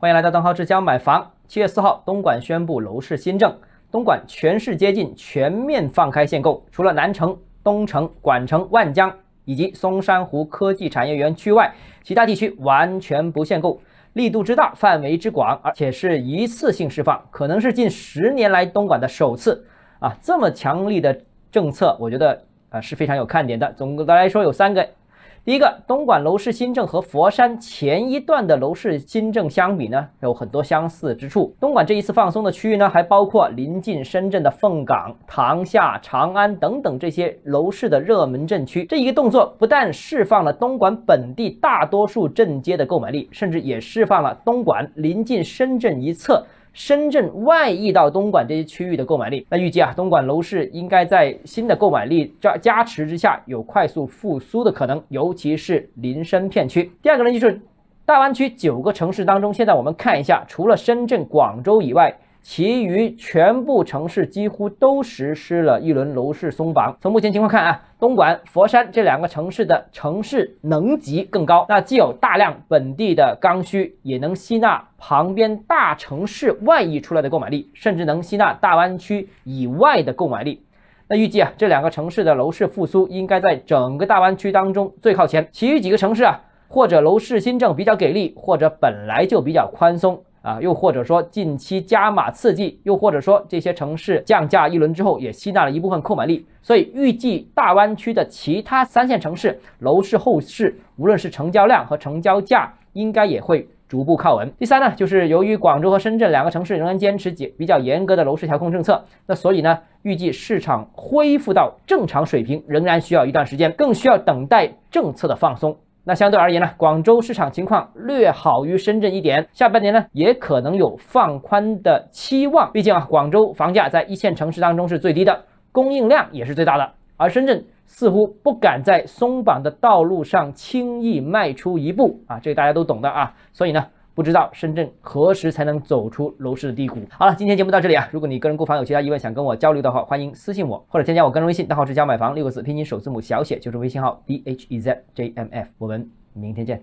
欢迎来到邓浩之家买房。七月四号，东莞宣布楼市新政，东莞全市接近全面放开限购，除了南城、东城、莞城、万江以及松山湖科技产业园区外，其他地区完全不限购，力度之大，范围之广，而且是一次性释放，可能是近十年来东莞的首次啊！这么强力的政策，我觉得啊是非常有看点的。总的来说，有三个。一个，东莞楼市新政和佛山前一段的楼市新政相比呢，有很多相似之处。东莞这一次放松的区域呢，还包括临近深圳的凤岗、塘厦、长安等等这些楼市的热门镇区。这一个动作不但释放了东莞本地大多数镇街的购买力，甚至也释放了东莞临近深圳一侧。深圳外溢到东莞这些区域的购买力，那预计啊，东莞楼市应该在新的购买力加加持之下，有快速复苏的可能，尤其是临深片区。第二个呢，就是大湾区九个城市当中，现在我们看一下，除了深圳、广州以外。其余全部城市几乎都实施了一轮楼市松绑。从目前情况看啊，东莞、佛山这两个城市的城市能级更高，那既有大量本地的刚需，也能吸纳旁边大城市外溢出来的购买力，甚至能吸纳大湾区以外的购买力。那预计啊，这两个城市的楼市复苏应该在整个大湾区当中最靠前。其余几个城市啊，或者楼市新政比较给力，或者本来就比较宽松。啊，又或者说近期加码刺激，又或者说这些城市降价一轮之后，也吸纳了一部分购买力，所以预计大湾区的其他三线城市楼市后市，无论是成交量和成交价，应该也会逐步靠稳。第三呢，就是由于广州和深圳两个城市仍然坚持比较严格的楼市调控政策，那所以呢，预计市场恢复到正常水平仍然需要一段时间，更需要等待政策的放松。那相对而言呢，广州市场情况略好于深圳一点，下半年呢也可能有放宽的期望。毕竟啊，广州房价在一线城市当中是最低的，供应量也是最大的，而深圳似乎不敢在松绑的道路上轻易迈出一步啊，这个大家都懂的啊，所以呢。不知道深圳何时才能走出楼市的低谷？好了，今天节目到这里啊。如果你个人购房有其他疑问想跟我交流的话，欢迎私信我或者添加我个人微信，账号是加买房六个字拼音首字母小写就是微信号 d h e z j m f。我们明天见。